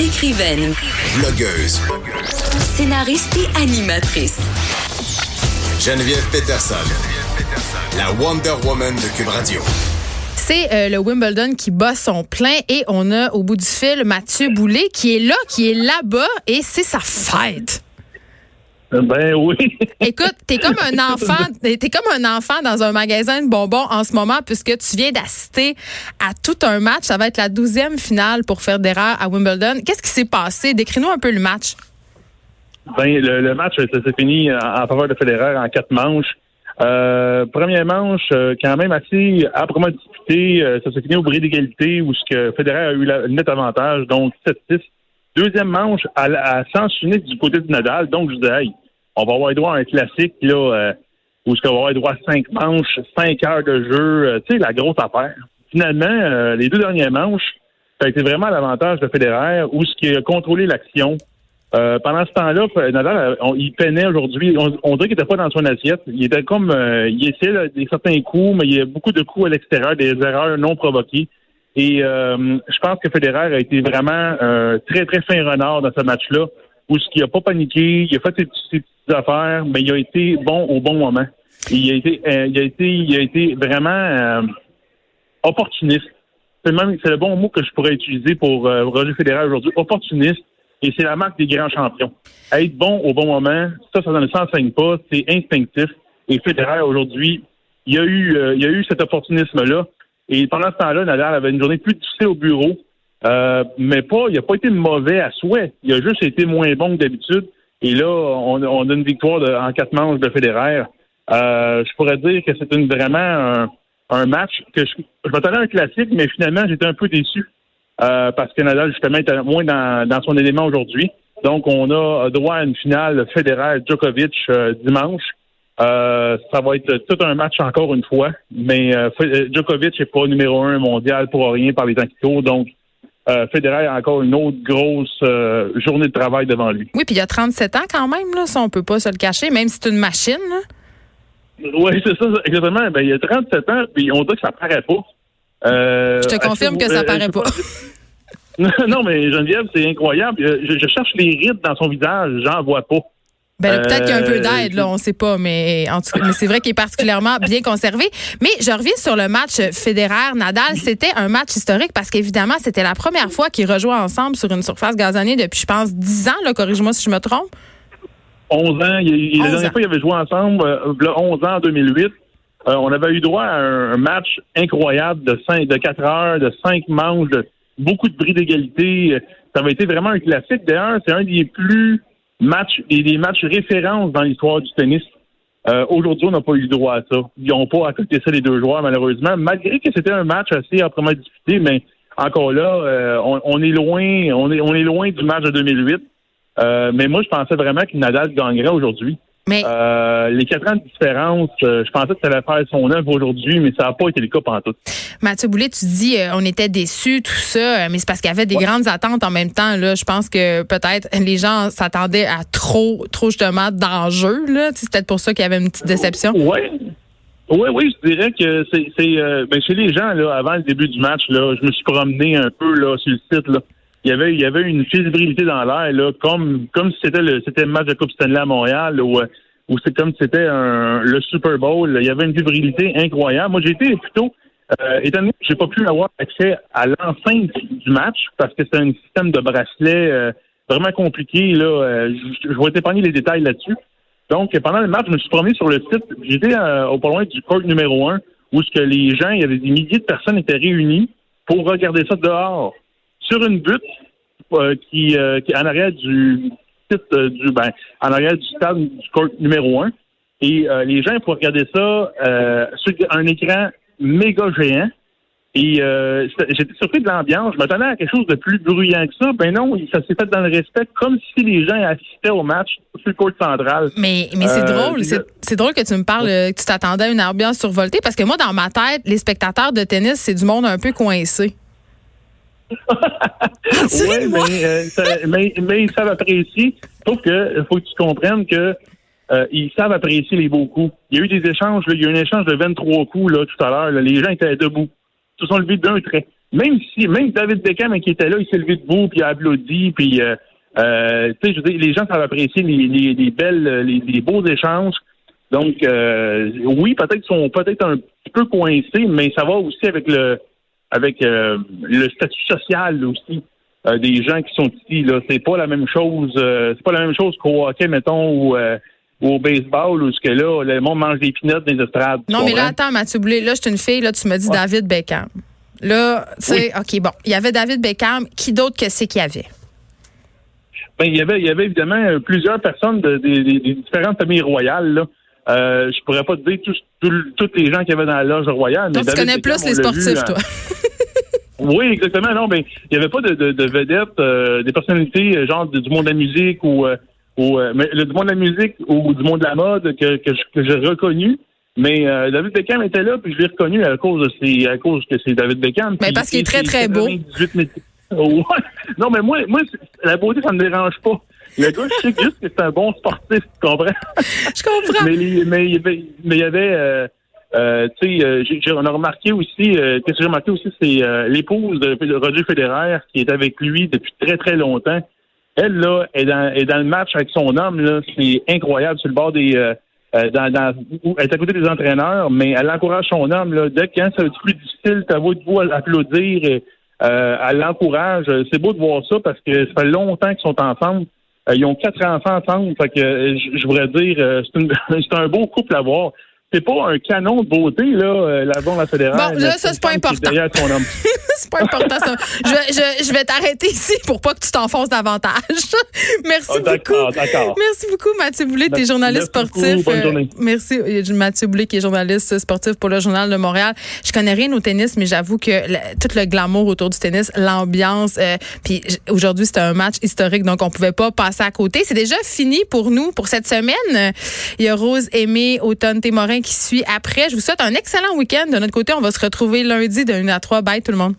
Écrivaine, Blogueuse. scénariste et animatrice. Geneviève Peterson. La Wonder Woman de Cube Radio. C'est euh, le Wimbledon qui bat son plein et on a au bout du fil Mathieu Boulay qui est là, qui est là-bas et c'est sa fête. Ben oui. Écoute, t'es comme un enfant, t'es comme un enfant dans un magasin de bonbons en ce moment puisque tu viens d'assister à tout un match. Ça va être la douzième finale pour faire Federer à Wimbledon. Qu'est-ce qui s'est passé? Décris-nous un peu le match. Ben, le, le match ça s'est fini en, en faveur de Federer en quatre manches. Euh, première manche, euh, quand même assez âprement disputée. Euh, ça s'est fini au bris d'égalité où ce que Federer a eu le net avantage, donc 7-6. Deuxième manche, à, à sens unique du côté du Nadal. Donc, je disais, hey, on va avoir droit à un classique, là, euh, où ce qu'on va avoir droit à cinq manches, cinq heures de jeu, euh, tu sais, la grosse affaire. Finalement, euh, les deux dernières manches, ça a été vraiment l'avantage de Federer, où ce qui a contrôlé l'action. Euh, pendant ce temps-là, Nadal, euh, on- il peinait aujourd'hui. On, on dirait qu'il n'était pas dans son assiette. Il était comme, il essayait là, des certains coups, mais il y a beaucoup de coups à l'extérieur, des erreurs non provoquées. Et euh, je pense que Federer a été vraiment euh, très très fin renard dans ce match-là, où ce qui a pas paniqué, il a fait ses, petites affaires, mais il a été bon au bon moment. Il a été, euh, il a été, il a été vraiment euh, opportuniste. C'est le bon mot que je pourrais utiliser pour euh, Roger Federer aujourd'hui. Opportuniste. Et c'est la marque des grands champions. Être bon au bon moment, ça, ça ne s'enseigne pas. C'est instinctif. Et Federer, aujourd'hui, il y a eu, il y a eu cet opportunisme-là. Et pendant ce temps-là, Nadal avait une journée plus difficile au bureau. Euh, mais pas, il n'a pas été mauvais à souhait. Il a juste été moins bon que d'habitude. Et là, on, on a une victoire de- en quatre manches de Federer. Euh, je pourrais dire que c'est vraiment un, un match que je, je m'attendais à un classique, mais finalement, j'étais un peu déçu. Euh, parce que Nadal, justement, était moins dans, dans son élément aujourd'hui. Donc, on a droit à une finale Federer-Djokovic euh, dimanche. Euh, ça va être tout un match encore une fois, mais euh, euh, Djokovic n'est pas numéro un mondial pour rien par les temps qui courent. Donc, euh, Federer a encore une autre grosse journée de travail devant lui. Oui, puis il y a 37 ans quand même, là, ça on peut pas se le cacher, même si c'est une machine. Oui, c'est ça, exactement. Ben, il y a 37 ans, puis on dit que ça paraît pas. Je te confirme que ça paraît pas. non, mais Geneviève, c'est incroyable. Je, je cherche les rides dans son visage, j'en vois pas. Ben, peut-être qu'il y a un peu Euh, d'aide, là, on sait pas, mais en tout cas, mais c'est vrai qu'il est particulièrement bien conservé. Mais je reviens sur le match Federer-Nadal. C'était un match historique parce qu'évidemment, c'était la première fois qu'ils rejouaient ensemble sur une surface gazonnée depuis, je pense, 10 ans, là, corrige-moi si je me trompe. 11 ans. Il, il- 11 la dernière ans. fois, ils avaient joué ensemble, euh, v'là 11 ans en 2008. Euh, on avait eu droit à un, match incroyable de, cinq, de 4 heures, de 5 manches, de beaucoup de bris d'égalité. Ça avait été vraiment un classique. D'ailleurs, c'est un des plus matchs, des, des matchs références dans l'histoire du tennis. Euh, Aujourd'hui, on n'a pas eu le droit à ça. Ils n'ont pas accepté ça les deux joueurs, malheureusement, malgré que c'était un match assez âprement disputé, mais encore là, euh, on, on est loin, on est, on est loin du match de 2008. Euh, mais moi, je pensais vraiment que Nadal gagnerait aujourd'hui. Mais Euh, les quatre ans de différence, euh, je pensais que ça allait faire son œuvre aujourd'hui, mais ça n'a pas été le cas pendant tout. Mathieu Boulet, tu dis euh, on était déçus, tout ça, mais c'est parce qu'il y avait des grandes attentes en même temps. Là, je pense que peut-être les gens s'attendaient à trop, trop justement d'enjeux. C'est peut-être pour ça qu'il y avait une petite déception. Oui. Oui, oui, je dirais que c'est, c'est ben, chez les gens, là, avant le début du match, là, je me suis promené un peu là, sur le site. Là. Il y avait, il y avait une fébrilité dans l'air, là, comme, comme si c'était le, c'était le match de Coupe Stanley à Montréal, où, euh, où c'est comme si c'était un, le Super Bowl. Il y avait une fébrilité incroyable. Moi, j'ai été plutôt euh, étant donné que j'ai pas pu avoir accès à l'enceinte du match parce que c'est un système de bracelet euh, vraiment compliqué. Là, euh, je, je vais t'épargner les détails là-dessus. Donc, pendant le match, je me suis promené sur le site. J'étais euh, au pas loin du court numéro un, où ce que les gens, il y avait des milliers de personnes étaient réunies pour regarder ça dehors, sur une butte euh, qui, euh, qui est en arrière du site euh, du ben, en arrière du stade du court numéro un. Et les gens pour regarder ça sur un écran méga géant. Et euh, j'étais surpris de l'ambiance. Je m'attendais à quelque chose de plus bruyant que ça. Ben non, ça s'est fait dans le respect, comme si les gens assistaient au match sur le court central. Mais, mais c'est Euh, drôle, c'est drôle que tu me parles, que tu t'attendais à une ambiance survoltée, parce que moi, dans ma tête, les spectateurs de tennis, c'est du monde un peu coincé. Oui, mais, euh, ça- mais, mais ils savent apprécier. Sauf que faut que tu comprennes que euh, ils savent apprécier les beaux coups. Il y a eu des échanges, là, il y a eu un échange de 23 coups là, tout à l'heure. Les gens étaient debout. Ils se sont levés d'un trait. même si, même David Beckham qui était là, il s'est levé debout, puis il a applaudi, puis euh, euh, tu sais, je veux dire, les gens savent apprécier les, les, les belles, les, les, beaux échanges. Donc, euh, oui, peut-être qu'ils sont peut-être un petit peu coincés, mais ça va aussi avec le avec euh, le statut social aussi euh, des gens qui sont ici. Là, c'est pas la même chose. Euh, c'est pas la même chose qu'au hockey, mettons, ou, au baseball, où ce que là, le monde mange des pinottes des estrades. Non, mais là, attends, Mathieu Boulay, là, je suis une fille, là, tu me dis David Beckham. Là, tu sais, OK, bon, il y avait David Beckham. Qui d'autre que c'est qu'il y avait? Ben, il y avait, il y avait évidemment plusieurs personnes de, des différentes familles royales, là. Euh, je pourrais pas te dire tous, tous, les gens qui avaient dans la loge royale. Donc, tu connais plus les sportifs, toi. oui, exactement. Non, ben, il n'y avait pas de, de, de vedettes, euh, des personnalités, euh, genre du monde de la musique ou, euh, ou mais, le, du monde de la musique ou du monde de la mode que, que, que j'ai reconnu. Mais David Beckham était là, puis je l'ai reconnu à cause de ses, à cause que c'est David Beckham. Mais parce qu'il est très, très beau. Non, mais moi, moi, la beauté, ça me dérange pas. Le gars, je sais juste que c'est un bon sportif, tu comprends? Je comprends. mais, mais, mais, il y avait, euh, euh, tu sais, euh, on a remarqué aussi, euh, qu'est-ce que j'ai remarqué aussi, c'est euh, l'épouse de, Roger Federer qui est avec lui depuis très, très longtemps. Elle, là, est dans, est dans le match avec son homme, là, c'est incroyable, sur le bord des... Dans, dans, elle est à côté des entraîneurs, mais elle encourage son homme. Là, dès que quand va être plus difficile, ta voix de vous applaudir, euh, elle l'encourage. C'est beau de voir ça parce que ça fait longtemps qu'ils sont ensemble. Ils ont quatre enfants ensemble. Fait que je voudrais dire, euh, c'est un beau couple à voir c'est pas un canon de beauté, là, euh, la fédérale. Bon, là, ça, c'est pas important. c'est pas important, ça. Je, je, je vais t'arrêter ici pour pas que tu t'enfonces davantage. merci oh, beaucoup. D'accord. Merci beaucoup, Mathieu Boulay, t'es journaliste sportif. bonne journée. merci, Mathieu Boulay, qui est journaliste sportif pour le Journal de Montréal. Je connais rien au tennis, mais j'avoue que tout le glamour autour du tennis, l'ambiance, euh, puis aujourd'hui, c'était un match historique, donc on pouvait pas passer à côté. C'est déjà fini pour nous pour cette semaine. Il y a Rose Aimée, Automne Témorin qui suit après. Je vous souhaite un excellent week-end. De notre côté, on va se retrouver lundi de 1 à 3. Bye tout le monde.